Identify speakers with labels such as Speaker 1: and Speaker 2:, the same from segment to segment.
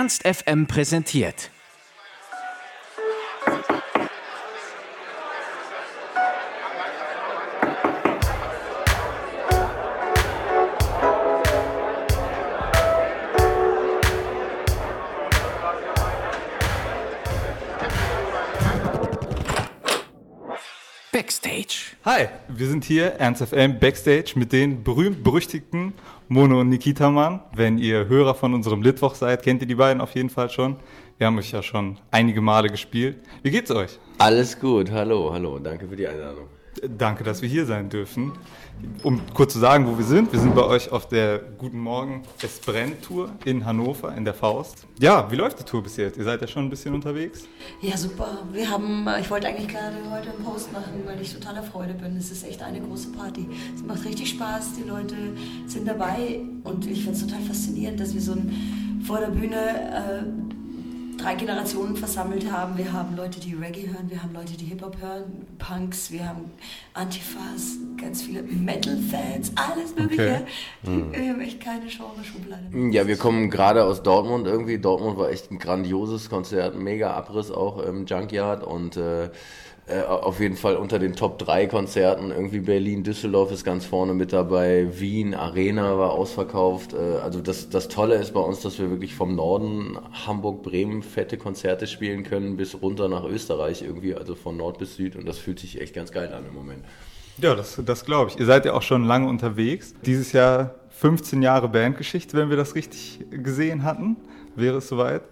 Speaker 1: Ernst FM präsentiert. Backstage.
Speaker 2: Hi, wir sind hier, Ernst FM Backstage, mit den berühmt-berüchtigten Mono und Nikita Mann. Wenn ihr Hörer von unserem Litwoch seid, kennt ihr die beiden auf jeden Fall schon. Wir haben euch ja schon einige Male gespielt. Wie geht's euch?
Speaker 3: Alles gut, hallo, hallo, danke für die Einladung.
Speaker 2: Danke, dass wir hier sein dürfen. Um kurz zu sagen, wo wir sind, wir sind bei euch auf der Guten Morgen Es brennt Tour in Hannover, in der Faust. Ja, wie läuft die Tour bis jetzt? Ihr seid ja schon ein bisschen unterwegs.
Speaker 4: Ja, super. Wir haben, ich wollte eigentlich gerade heute einen Post machen, weil ich totaler Freude bin. Es ist echt eine große Party. Es macht richtig Spaß, die Leute sind dabei und ich finde es total faszinierend, dass wir so ein, vor der Bühne äh, drei Generationen versammelt haben. Wir haben Leute, die Reggae hören, wir haben Leute, die Hip-Hop hören, Punks, wir haben Antifas, ganz viele Metal-Fans, alles Mögliche. Okay. Mhm. Wir haben echt keine Genre-Schublade.
Speaker 3: Ja, wir kommen gerade aus Dortmund irgendwie. Dortmund war echt ein grandioses Konzert, mega Abriss auch im Junkyard und äh, äh, auf jeden Fall unter den Top 3 Konzerten. Irgendwie Berlin, Düsseldorf ist ganz vorne mit dabei, Wien, Arena war ausverkauft. Äh, also das, das Tolle ist bei uns, dass wir wirklich vom Norden, Hamburg, Bremen fette Konzerte spielen können, bis runter nach Österreich irgendwie, also von Nord bis Süd. Und das fühlt sich echt ganz geil an im Moment.
Speaker 2: Ja, das, das glaube ich. Ihr seid ja auch schon lange unterwegs. Dieses Jahr 15 Jahre Bandgeschichte, wenn wir das richtig gesehen hatten, wäre es soweit.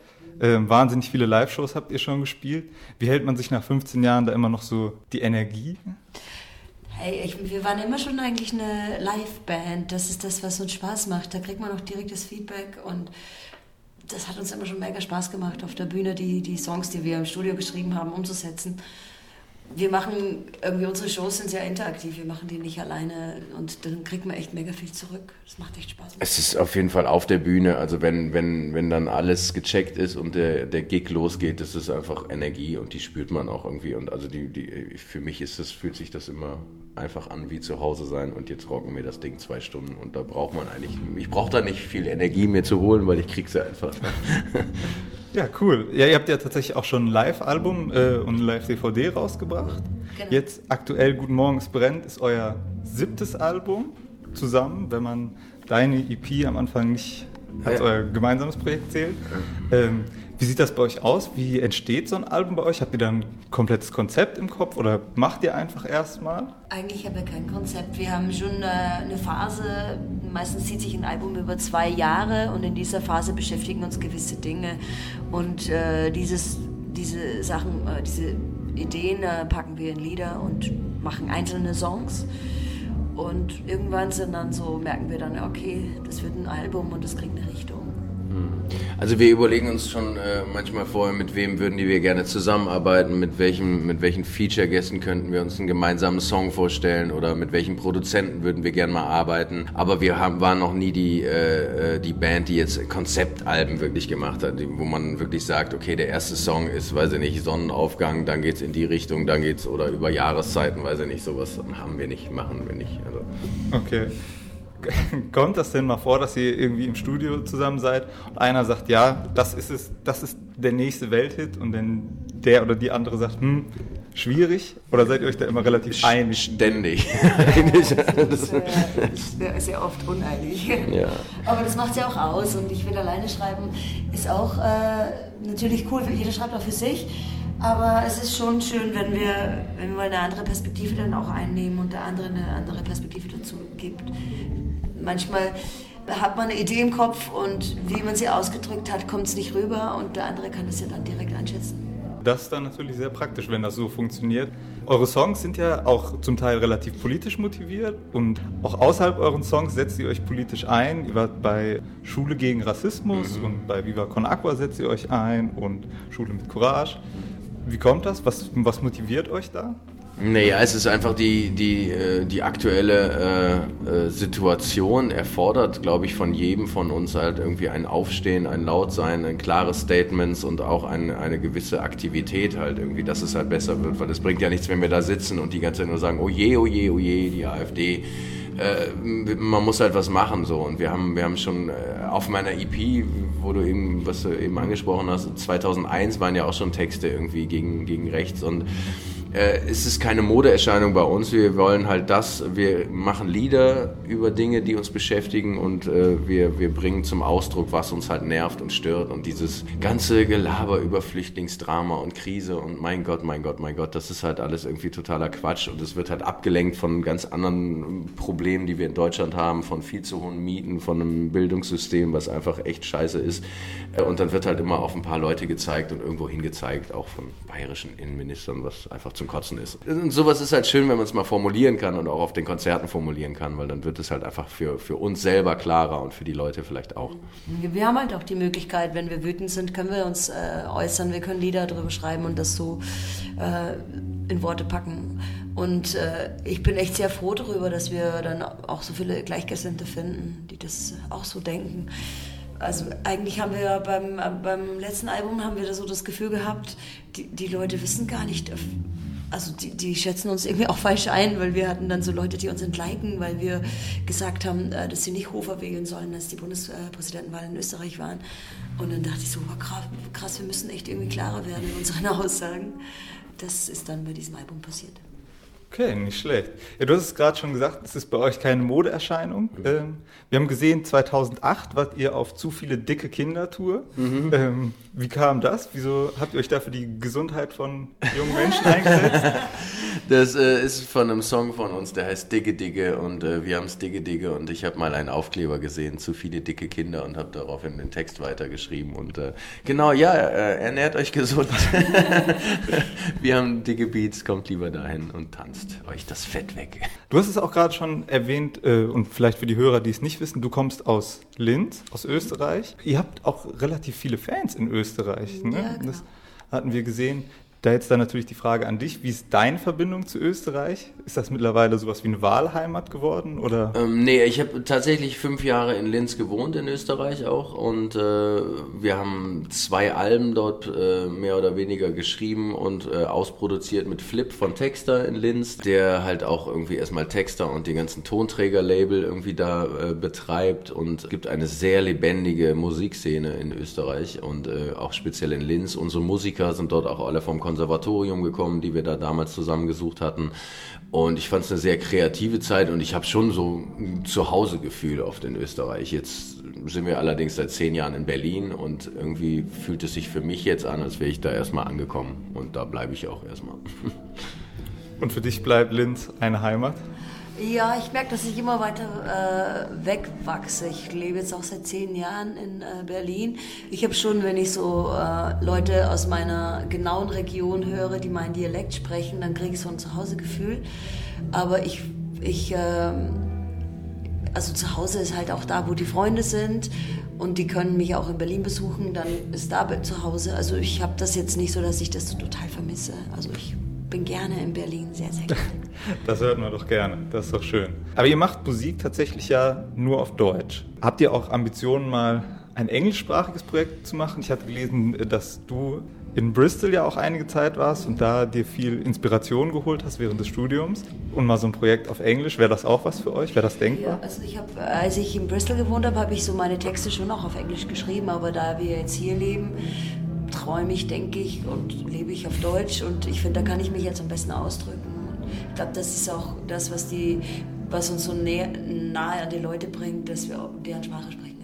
Speaker 2: Ähm, wahnsinnig viele Live-Shows habt ihr schon gespielt. Wie hält man sich nach 15 Jahren da immer noch so die Energie?
Speaker 4: Hey, ich, wir waren immer schon eigentlich eine Live-Band. Das ist das, was uns Spaß macht. Da kriegt man auch direktes Feedback und das hat uns immer schon mega Spaß gemacht, auf der Bühne die, die Songs, die wir im Studio geschrieben haben, umzusetzen wir machen irgendwie unsere Shows sind sehr interaktiv. Wir machen die nicht alleine und dann kriegt man echt mega viel zurück. Das macht echt Spaß.
Speaker 3: Es ist auf jeden Fall auf der Bühne. Also wenn, wenn, wenn dann alles gecheckt ist und der, der Gig losgeht, das ist einfach Energie und die spürt man auch irgendwie. Und also die, die, für mich ist das, fühlt sich das immer einfach an wie zu Hause sein und jetzt rocken wir das Ding zwei Stunden und da braucht man eigentlich, ich brauche da nicht viel Energie mir zu holen, weil ich krieg sie einfach.
Speaker 2: Ja, cool. Ja, ihr habt ja tatsächlich auch schon ein Live-Album äh, und eine Live-DVD rausgebracht. Genau. Jetzt aktuell Guten Morgen, es brennt ist euer siebtes Album zusammen, wenn man deine EP am Anfang nicht als ja. euer gemeinsames Projekt zählt. Ähm, wie sieht das bei euch aus? Wie entsteht so ein Album bei euch? Habt ihr da ein komplettes Konzept im Kopf oder macht ihr einfach erstmal?
Speaker 4: Eigentlich haben wir kein Konzept. Wir haben schon eine Phase, meistens zieht sich ein Album über zwei Jahre und in dieser Phase beschäftigen uns gewisse Dinge. Und äh, dieses, diese Sachen, äh, diese Ideen äh, packen wir in Lieder und machen einzelne Songs. Und irgendwann sind dann so, merken wir dann, okay, das wird ein Album und das kriegt eine Richtung.
Speaker 3: Also wir überlegen uns schon äh, manchmal vorher, mit wem würden wir gerne zusammenarbeiten, mit welchen, mit welchen Feature-Gästen könnten wir uns einen gemeinsamen Song vorstellen oder mit welchen Produzenten würden wir gerne mal arbeiten. Aber wir haben, waren noch nie die, äh, äh, die Band, die jetzt Konzeptalben wirklich gemacht hat, wo man wirklich sagt, okay, der erste Song ist, weiß ich nicht, Sonnenaufgang, dann geht's in die Richtung, dann geht's oder über Jahreszeiten, weiß ich nicht, sowas haben wir nicht, machen wir nicht. Also.
Speaker 2: Okay. kommt das denn mal vor, dass ihr irgendwie im Studio zusammen seid und einer sagt, ja, das ist es, das ist der nächste Welthit und dann der oder die andere sagt, hm, schwierig? Oder seid ihr euch da immer relativ einig?
Speaker 3: Ständig.
Speaker 4: das ist, äh, sehr oft uneinig. Ja. Aber das macht es ja auch aus und ich will alleine schreiben, ist auch äh, natürlich cool, jeder schreibt auch für sich. Aber es ist schon schön, wenn wir, wenn wir eine andere Perspektive dann auch einnehmen und der andere eine andere Perspektive dazu gibt manchmal hat man eine Idee im Kopf und wie man sie ausgedrückt hat, kommt es nicht rüber und der andere kann es ja dann direkt einschätzen.
Speaker 2: Das ist dann natürlich sehr praktisch, wenn das so funktioniert. Eure Songs sind ja auch zum Teil relativ politisch motiviert und auch außerhalb euren Songs setzt ihr euch politisch ein. Ihr wart bei Schule gegen Rassismus mhm. und bei Viva Con Aqua setzt ihr euch ein und Schule mit Courage. Wie kommt das? Was, was motiviert euch da?
Speaker 3: Naja, es ist einfach die, die, äh, die aktuelle äh, äh, Situation erfordert, glaube ich, von jedem von uns halt irgendwie ein Aufstehen, ein Lautsein, ein klares Statements und auch ein, eine gewisse Aktivität halt irgendwie, dass es halt besser wird. Weil es bringt ja nichts, wenn wir da sitzen und die ganze Zeit nur sagen, oh je, oh je, oh je, die AfD. Äh, man muss halt was machen so. Und wir haben wir haben schon äh, auf meiner EP, wo du eben was du eben angesprochen hast, 2001 waren ja auch schon Texte irgendwie gegen gegen rechts. Und äh, es ist keine Modeerscheinung bei uns. Wir wollen halt das, wir machen Lieder über Dinge, die uns beschäftigen und äh, wir, wir bringen zum Ausdruck, was uns halt nervt und stört. Und dieses ganze Gelaber über Flüchtlingsdrama und Krise und mein Gott, mein Gott, mein Gott, das ist halt alles irgendwie totaler Quatsch und es wird halt abgelenkt von ganz anderen Problemen, die wir in Deutschland haben, von viel zu hohen Mieten, von einem Bildungssystem, was einfach echt scheiße ist. Äh, und dann wird halt immer auf ein paar Leute gezeigt und irgendwo hingezeigt, auch von bayerischen Innenministern, was einfach zum Kotzen ist. Und sowas ist halt schön, wenn man es mal formulieren kann und auch auf den Konzerten formulieren kann, weil dann wird es halt einfach für, für uns selber klarer und für die Leute vielleicht auch.
Speaker 4: Wir haben halt auch die Möglichkeit, wenn wir wütend sind, können wir uns äh, äußern, wir können Lieder darüber schreiben und das so äh, in Worte packen. Und äh, ich bin echt sehr froh darüber, dass wir dann auch so viele Gleichgesinnte finden, die das auch so denken. Also eigentlich haben wir ja beim, beim letzten Album haben wir da so das Gefühl gehabt, die, die Leute wissen gar nicht, also die, die schätzen uns irgendwie auch falsch ein, weil wir hatten dann so Leute, die uns entliken, weil wir gesagt haben, äh, dass sie nicht Hofer wählen sollen, als die Bundespräsidentenwahl in Österreich waren. Und dann dachte ich so, krass, krass, wir müssen echt irgendwie klarer werden in unseren Aussagen. Das ist dann bei diesem Album passiert.
Speaker 2: Okay, nicht schlecht. Ja, du hast es gerade schon gesagt, es ist bei euch keine Modeerscheinung. Mhm. Ähm, wir haben gesehen, 2008 wart ihr auf zu viele dicke Kindertour. Mhm. Ähm, wie kam das? Wieso habt ihr euch da für die Gesundheit von jungen Menschen eingesetzt?
Speaker 3: Das äh, ist von einem Song von uns, der heißt Dicke Dicke und äh, wir haben es Dicke Dicke und ich habe mal einen Aufkleber gesehen, zu viele dicke Kinder und habe daraufhin den Text weitergeschrieben und äh, genau, ja, äh, ernährt euch gesund. wir haben dicke Beats, kommt lieber dahin und tanzt euch das Fett weg.
Speaker 2: Du hast es auch gerade schon erwähnt äh, und vielleicht für die Hörer, die es nicht wissen, du kommst aus Linz, aus Österreich. Ihr habt auch relativ viele Fans in Österreich. Ne? Ja, genau. Das hatten wir gesehen. Da jetzt dann natürlich die Frage an dich, wie ist deine Verbindung zu Österreich? Ist das mittlerweile sowas wie eine Wahlheimat geworden? Oder?
Speaker 3: Ähm, nee, ich habe tatsächlich fünf Jahre in Linz gewohnt, in Österreich auch. Und äh, wir haben zwei Alben dort äh, mehr oder weniger geschrieben und äh, ausproduziert mit Flip von Texter in Linz, der halt auch irgendwie erstmal Texter und die ganzen Tonträger-Label irgendwie da äh, betreibt und gibt eine sehr lebendige Musikszene in Österreich und äh, auch speziell in Linz. Unsere Musiker sind dort auch alle vom Konservatorium gekommen, die wir da damals zusammengesucht hatten. Und ich fand es eine sehr kreative Zeit und ich habe schon so ein Zuhausegefühl auf den Österreich. Jetzt sind wir allerdings seit zehn Jahren in Berlin und irgendwie fühlt es sich für mich jetzt an, als wäre ich da erstmal angekommen. Und da bleibe ich auch erstmal.
Speaker 2: Und für dich bleibt Linz eine Heimat?
Speaker 4: Ja, ich merke, dass ich immer weiter äh, wegwachse. Ich lebe jetzt auch seit zehn Jahren in äh, Berlin. Ich habe schon, wenn ich so äh, Leute aus meiner genauen Region höre, die meinen Dialekt sprechen, dann kriege ich so ein Zuhausegefühl. Aber ich, ich ähm, also zu Hause ist halt auch da, wo die Freunde sind und die können mich auch in Berlin besuchen, dann ist da zu Hause. Also ich habe das jetzt nicht so, dass ich das total vermisse. Also ich bin gerne in Berlin, sehr, sehr gerne.
Speaker 2: Das hört man doch gerne, das ist doch schön. Aber ihr macht Musik tatsächlich ja nur auf Deutsch. Habt ihr auch Ambitionen, mal ein englischsprachiges Projekt zu machen? Ich hatte gelesen, dass du in Bristol ja auch einige Zeit warst und da dir viel Inspiration geholt hast während des Studiums. Und mal so ein Projekt auf Englisch, wäre das auch was für euch? Wäre das denkbar?
Speaker 4: Ja, also ich habe, als ich in Bristol gewohnt habe, habe ich so meine Texte schon auch auf Englisch geschrieben, aber da wir jetzt hier leben, träume ich, denke ich und lebe ich auf Deutsch und ich finde, da kann ich mich jetzt am besten ausdrücken. Ich glaube, das ist auch das, was, die, was uns so nahe, nahe an die Leute bringt, dass wir deren Sprache sprechen.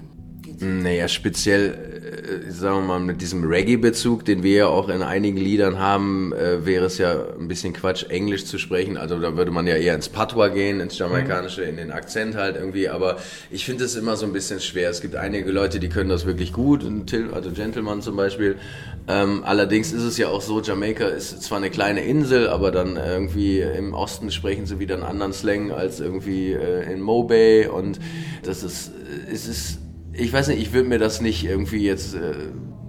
Speaker 3: Naja, speziell, äh, sagen wir mal, mit diesem Reggae-Bezug, den wir ja auch in einigen Liedern haben, äh, wäre es ja ein bisschen Quatsch, Englisch zu sprechen. Also da würde man ja eher ins Patois gehen, ins Jamaikanische, in den Akzent halt irgendwie. Aber ich finde es immer so ein bisschen schwer. Es gibt einige Leute, die können das wirklich gut, also Gentleman zum Beispiel. Ähm, allerdings ist es ja auch so, Jamaika ist zwar eine kleine Insel, aber dann irgendwie im Osten sprechen sie wieder einen anderen Slang als irgendwie äh, in Mobay und das ist, es ist ich weiß nicht, ich würde mir das nicht irgendwie jetzt, äh,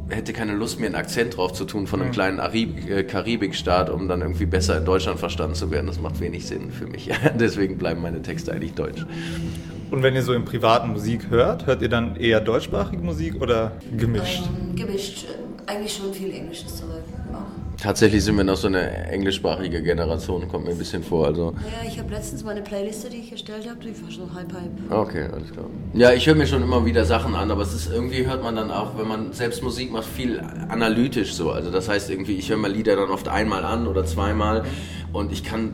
Speaker 3: hätte keine Lust, mir einen Akzent drauf zu tun von einem mhm. kleinen Arib äh, Karibikstaat, um dann irgendwie besser in Deutschland verstanden zu werden. Das macht wenig Sinn für mich. Deswegen bleiben meine Texte eigentlich deutsch.
Speaker 2: Und wenn ihr so im privaten Musik hört, hört ihr dann eher deutschsprachige Musik oder gemischt?
Speaker 4: Ähm, gemischt. Eigentlich schon viel Englisches zurück.
Speaker 3: Tatsächlich sind wir noch so eine englischsprachige Generation, kommt mir ein bisschen vor. Also.
Speaker 4: Ja, ich habe letztens meine Playliste, die ich erstellt habe, die war schon halb halb.
Speaker 3: Okay, alles klar. Ja, ich höre mir schon immer wieder Sachen an, aber es ist irgendwie hört man dann auch, wenn man selbst Musik macht, viel analytisch so. Also das heißt irgendwie, ich höre mir Lieder dann oft einmal an oder zweimal und ich kann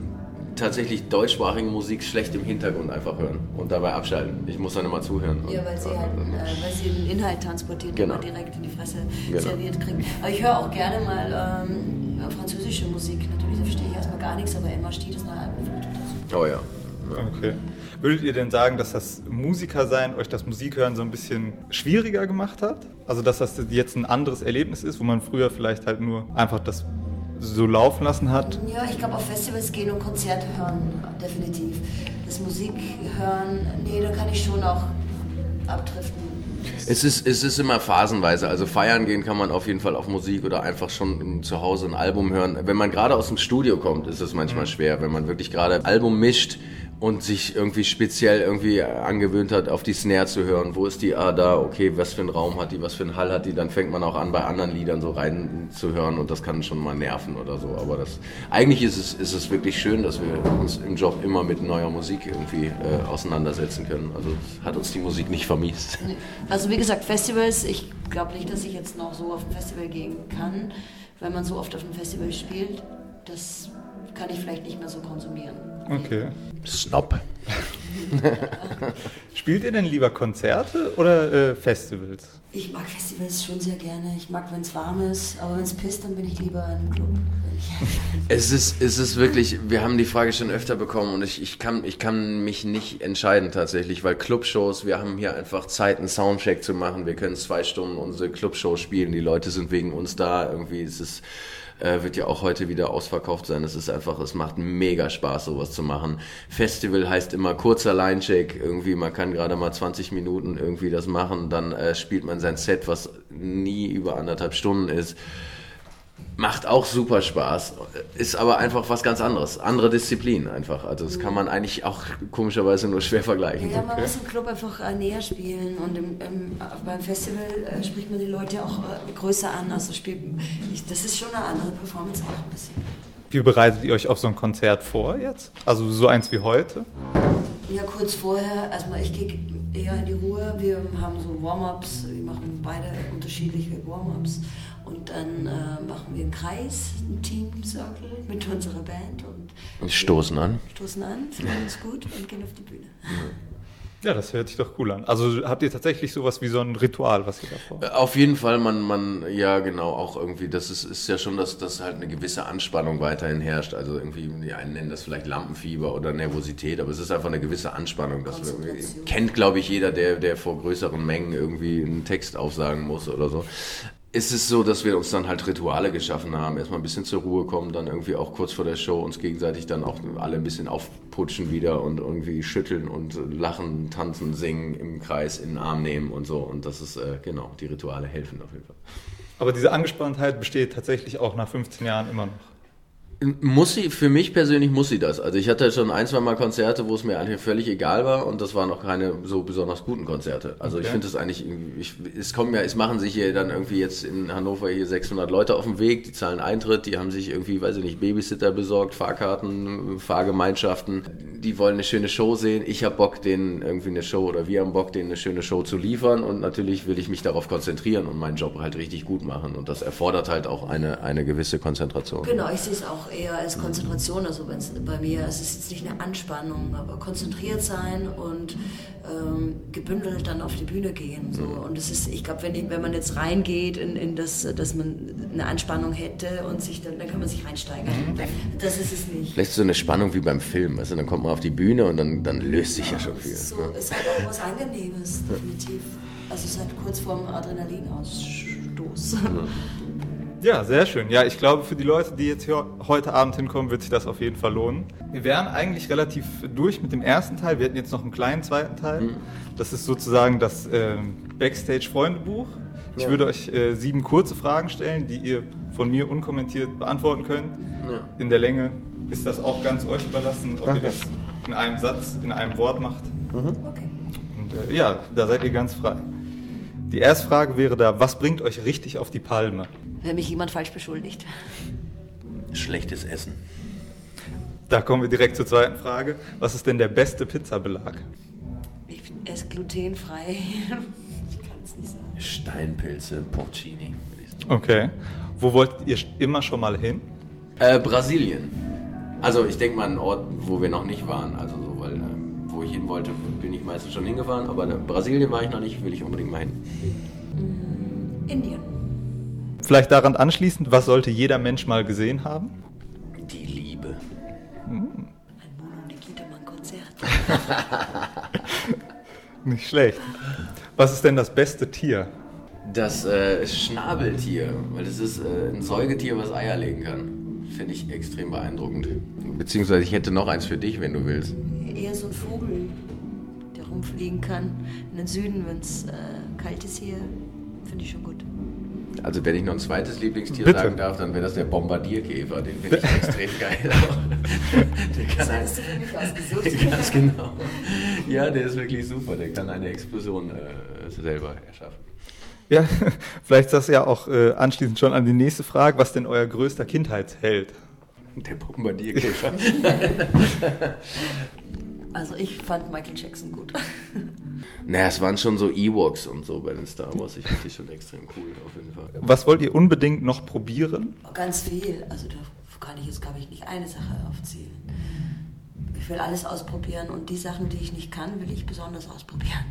Speaker 3: tatsächlich deutschsprachige Musik schlecht im Hintergrund einfach hören und dabei abschalten. Ich muss dann immer zuhören.
Speaker 4: Ja, weil sie halt, äh, weil sie den Inhalt transportiert
Speaker 3: Genau.
Speaker 4: und immer direkt in die Fresse
Speaker 3: Genau.
Speaker 4: serviert kriegt. Aber ich höre auch gerne mal ähm, französische Musik. Natürlich, verstehe ich erstmal gar nichts, aber Emma steht das nachher dazu.
Speaker 3: Oh ja.
Speaker 2: Okay. Würdet ihr denn sagen, dass das Musikersein euch das Musikhören so ein bisschen schwieriger gemacht hat? Also dass das jetzt ein anderes Erlebnis ist, wo man früher vielleicht halt nur einfach das so laufen lassen hat?
Speaker 4: Ja, ich glaube, auf Festivals gehen und Konzerte hören, definitiv. Das Musik hören, nee, da kann ich schon auch abdriften.
Speaker 3: Es ist, es ist immer phasenweise. Also feiern gehen kann man auf jeden Fall auf Musik oder einfach schon zu Hause ein Album hören. Wenn man gerade aus dem Studio kommt, ist es manchmal schwer. Wenn man wirklich gerade ein Album mischt und sich irgendwie speziell irgendwie angewöhnt hat, auf die Snare zu hören. Wo ist die Ah da? Okay, was für einen Raum hat die? Was für einen Hall hat die? Dann fängt man auch an, bei anderen Liedern so rein zu hören und das kann schon mal nerven oder so. Aber das, eigentlich ist es, ist es wirklich schön, dass wir uns im Job immer mit neuer Musik irgendwie äh, auseinandersetzen können. Also hat uns die Musik nicht vermiest.
Speaker 4: Also wie gesagt, Festivals, ich glaube nicht, dass ich jetzt noch so auf ein Festival gehen kann, weil man so oft auf einem Festival spielt. Das kann ich vielleicht nicht mehr so konsumieren.
Speaker 2: Okay.
Speaker 3: Snob.
Speaker 2: Spielt ihr denn lieber Konzerte oder äh, Festivals?
Speaker 4: Ich mag Festivals schon sehr gerne. Ich mag, wenn es warm ist, aber wenn es pisst, dann bin ich lieber im Club.
Speaker 3: Es ist, es ist wirklich, wir haben die Frage schon öfter bekommen und ich, ich, kann, ich kann mich nicht entscheiden tatsächlich, weil Clubshows, wir haben hier einfach Zeit, einen Soundcheck zu machen. Wir können zwei Stunden unsere Clubshow spielen. Die Leute sind wegen uns da. Irgendwie ist es äh, wird ja auch heute wieder ausverkauft sein. Es ist einfach, es macht mega Spaß, sowas zu machen. Festival heißt immer kurzer Line-Check. Irgendwie, man kann gerade mal 20 Minuten irgendwie das machen. Dann äh, spielt man sein Set, was nie über anderthalb Stunden ist. Macht auch super Spaß, ist aber einfach was ganz anderes. Andere Disziplin einfach. Also das kann man eigentlich auch komischerweise nur schwer vergleichen.
Speaker 4: Ja, man muss im Club einfach äh, näher spielen und im, im, beim Festival äh, spricht man die Leute auch äh, größer an. Also spielt, ich, das ist schon eine andere Performance auch ein bisschen.
Speaker 2: Wie bereitet ihr euch auf so ein Konzert vor jetzt? Also so eins wie heute?
Speaker 4: Ja, kurz vorher, erstmal ich gehe eher in die Ruhe. Wir haben so Warm-ups, wir machen beide unterschiedliche Warm-ups. Und dann äh, machen wir einen Kreis, einen Team-Circle mit unserer Band und
Speaker 3: Und stoßen an.
Speaker 4: stoßen an, fühlen uns gut und gehen auf die Bühne.
Speaker 2: Ja, das hört sich doch cool an. Also habt ihr tatsächlich sowas wie so ein Ritual, was ihr davor?
Speaker 3: Auf jeden Fall, man, man, ja genau, auch irgendwie, das ist, ist ja schon, dass, dass halt eine gewisse Anspannung weiterhin herrscht. Also irgendwie, die einen nennen das vielleicht Lampenfieber oder Nervosität, aber es ist einfach eine gewisse Anspannung. Das kennt, glaube ich, jeder, der, der vor größeren Mengen irgendwie einen Text aufsagen muss oder so. Es ist so, dass wir uns dann halt Rituale geschaffen haben, erstmal ein bisschen zur Ruhe kommen, dann irgendwie auch kurz vor der Show uns gegenseitig dann auch alle ein bisschen aufputschen wieder und irgendwie schütteln und lachen, tanzen, singen im Kreis in den Arm nehmen und so. Und das ist, äh, genau, die Rituale helfen auf jeden Fall.
Speaker 2: Aber diese Angespanntheit besteht tatsächlich auch nach 15 Jahren immer noch.
Speaker 3: Muss sie, für mich persönlich muss sie das. Also ich hatte schon ein, zwei Mal Konzerte, wo es mir eigentlich völlig egal war und das waren auch keine so besonders guten Konzerte. Also ich
Speaker 2: Okay.
Speaker 3: finde es eigentlich, ich, es kommen ja, es machen sich hier dann irgendwie jetzt in Hannover hier 600 Leute auf dem Weg, die zahlen Eintritt, die haben sich irgendwie, weiß ich nicht, Babysitter besorgt, Fahrkarten, Fahrgemeinschaften, die wollen eine schöne Show sehen. Ich habe Bock, denen irgendwie eine Show oder wir haben Bock, denen eine schöne Show zu liefern und natürlich will ich mich darauf konzentrieren und meinen Job halt richtig gut machen und das erfordert halt auch eine, eine gewisse Konzentration.
Speaker 4: Genau, ich sehe es auch eher als Konzentration. Also wenn's bei mir, es ist jetzt nicht eine Anspannung, aber konzentriert sein und ähm, gebündelt dann auf die Bühne gehen. So. Und es ist, ich glaube, wenn, ich- wenn man jetzt reingeht in, in das, dass man eine Anspannung hätte und sich dann, dann kann man sich reinsteigern. Das ist es nicht.
Speaker 3: Vielleicht so eine Spannung wie beim Film, du, dann kommt man auf die Bühne und dann, dann löst sich ja schon viel.
Speaker 4: So, es hat auch was Angenehmes, definitiv. Also es hat kurz vorm Adrenalinausstoß.
Speaker 2: Ja, sehr schön. Ja, ich glaube, für die Leute, die jetzt hier heute Abend hinkommen, wird sich das auf jeden Fall lohnen. Wir wären eigentlich relativ durch mit dem ersten Teil. Wir hätten jetzt noch einen kleinen zweiten Teil. Das ist sozusagen das ähm, Backstage-Freundebuch. Ich würde euch äh, sieben kurze Fragen stellen, die ihr von mir unkommentiert beantworten könnt. In der Länge ist das auch ganz euch überlassen, ob ihr das in einem Satz, in einem Wort macht.
Speaker 4: Okay.
Speaker 2: Und, äh, ja, da seid ihr ganz frei. Die erste Frage wäre da, was bringt euch richtig auf die Palme?
Speaker 4: Wenn mich jemand falsch beschuldigt.
Speaker 3: Schlechtes Essen.
Speaker 2: Da kommen wir direkt zur zweiten Frage. Was ist denn der beste Pizzabelag?
Speaker 4: Ich esse glutenfrei. Ich kann es nicht sagen.
Speaker 3: Steinpilze, Porcini.
Speaker 2: Okay. Wo wollt ihr immer schon mal hin?
Speaker 3: Äh, Brasilien. Also ich denke mal ein Ort, wo wir noch nicht waren. Also so, weil äh, wo ich hin wollte, bin ich meistens schon hingefahren. Aber äh, Brasilien war ich noch nicht, will ich unbedingt mal hin.
Speaker 4: Indien.
Speaker 2: Vielleicht daran anschließend, was sollte jeder Mensch mal gesehen haben?
Speaker 3: Die Liebe.
Speaker 4: Ein Mono Nikitamann-Konzert.
Speaker 2: Nicht schlecht. Was ist denn das beste Tier?
Speaker 3: Das äh, Schnabeltier, weil das ist äh, ein Säugetier, was Eier legen kann. Finde ich extrem beeindruckend. Beziehungsweise ich hätte noch eins für dich, wenn du willst.
Speaker 4: Eher so ein Vogel, der rumfliegen kann. In den Süden, wenn es äh, kalt ist hier, finde ich schon gut.
Speaker 3: Also wenn ich noch ein zweites Lieblingstier
Speaker 2: Bitte.
Speaker 3: sagen darf, dann wäre das der Bombardierkäfer. Den finde ich extrem geil. der kann ein,
Speaker 4: hast du für mich ausgesucht.
Speaker 3: ganz genau. Ja, der ist wirklich super. Der kann eine Explosion äh, selber erschaffen.
Speaker 2: Ja, vielleicht das ja auch äh, anschließend schon an die nächste Frage. Was denn euer größter Kindheitsheld?
Speaker 3: Der Bombardierkäfer.
Speaker 4: Also ich fand Michael Jackson gut.
Speaker 3: naja, es waren schon so Ewoks und so bei den Star Wars. Ich finde die schon extrem cool auf jeden Fall.
Speaker 2: Was wollt ihr unbedingt noch probieren?
Speaker 4: Ganz viel. Also da kann ich jetzt, glaube ich, nicht eine Sache aufzählen. Ich will alles ausprobieren und die Sachen, die ich nicht kann, will ich besonders ausprobieren.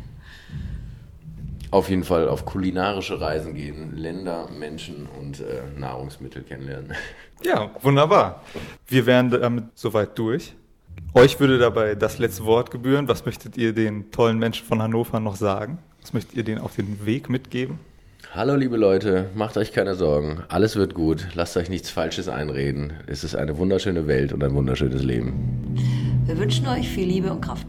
Speaker 3: Auf jeden Fall auf kulinarische Reisen gehen, Länder, Menschen und äh, Nahrungsmittel kennenlernen.
Speaker 2: Ja, wunderbar. Wir wären damit soweit durch. Euch würde dabei das letzte Wort gebühren. Was möchtet ihr den tollen Menschen von Hannover noch sagen? Was möchtet ihr denen auf den Weg mitgeben?
Speaker 3: Hallo liebe Leute, macht euch keine Sorgen, alles wird gut, lasst euch nichts Falsches einreden. Es ist eine wunderschöne Welt und ein wunderschönes Leben.
Speaker 4: Wir wünschen euch viel Liebe und Kraft.